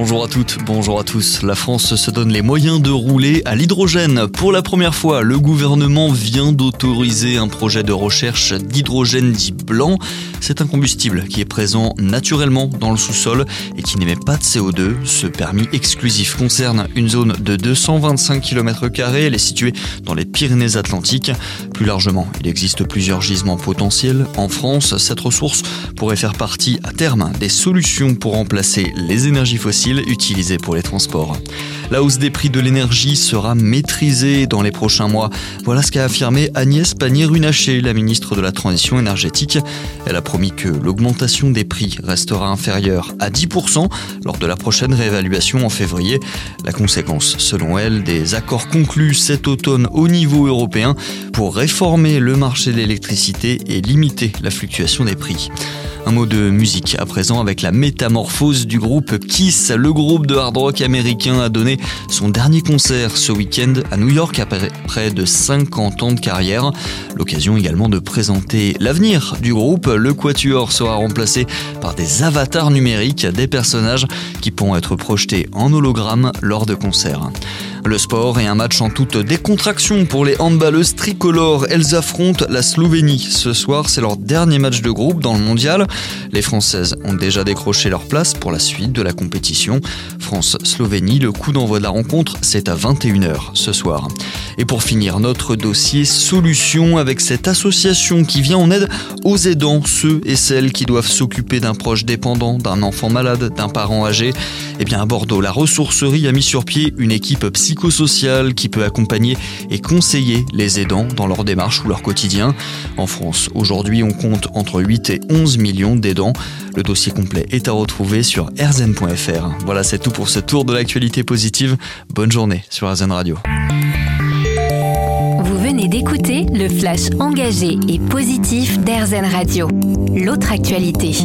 Bonjour à toutes, bonjour à tous. La France se donne les moyens de rouler à l'hydrogène. Pour la première fois, le gouvernement vient d'autoriser un projet de recherche d'hydrogène dit blanc. C'est un combustible qui est présent naturellement dans le sous-sol et qui n'émet pas de CO2. Ce permis exclusif concerne une zone de 225 km. Elle est située dans les Pyrénées-Atlantiques. Plus largement, il existe plusieurs gisements potentiels. En France, cette ressource pourrait faire partie à terme des solutions pour remplacer les énergies fossiles utilisés pour les transports. La hausse des prix de l'énergie sera maîtrisée dans les prochains mois. Voilà ce qu'a affirmé Agnès Pannier-Runacher, la ministre de la Transition énergétique. Elle a promis que l'augmentation des prix restera inférieure à 10% lors de la prochaine réévaluation en février. La conséquence, selon elle, des accords conclus cet automne au niveau européen pour réformer le marché de l'électricité et limiter la fluctuation des prix. Un mot de musique à présent avec la métamorphose du groupe Kiss. Le groupe de hard rock américain a donné son dernier concert ce week-end à New York après près de 50 ans de carrière. L'occasion également de présenter l'avenir du groupe. Le Quatuor sera remplacé par des avatars numériques, des personnages qui pourront être projetés en hologramme lors de concerts. Le sport et un match en toute décontraction pour les handballeuses tricolores. Elles affrontent la Slovénie. Ce soir, c'est leur dernier match de groupe dans le mondial. Les Françaises ont déjà décroché leur place pour la suite de la compétition. France-Slovénie, le coup d'envoi de la rencontre, c'est à 21h ce soir. Et pour finir, notre dossier solution avec cette association qui vient en aide aux aidants, ceux et celles qui doivent s'occuper d'un proche dépendant, d'un enfant malade, d'un parent âgé. Eh bien, à Bordeaux, la ressourcerie a mis sur pied une équipe psychologique psychosocial qui peut accompagner et conseiller les aidants dans leur démarche ou leur quotidien. En France, aujourd'hui, on compte entre 8 et 11 millions d'aidants. Le dossier complet est à retrouver sur rzn.fr. Voilà, c'est tout pour ce tour de l'actualité positive. Bonne journée sur RZN Radio. Le flash engagé et positif d'RZN Radio. L'autre actualité.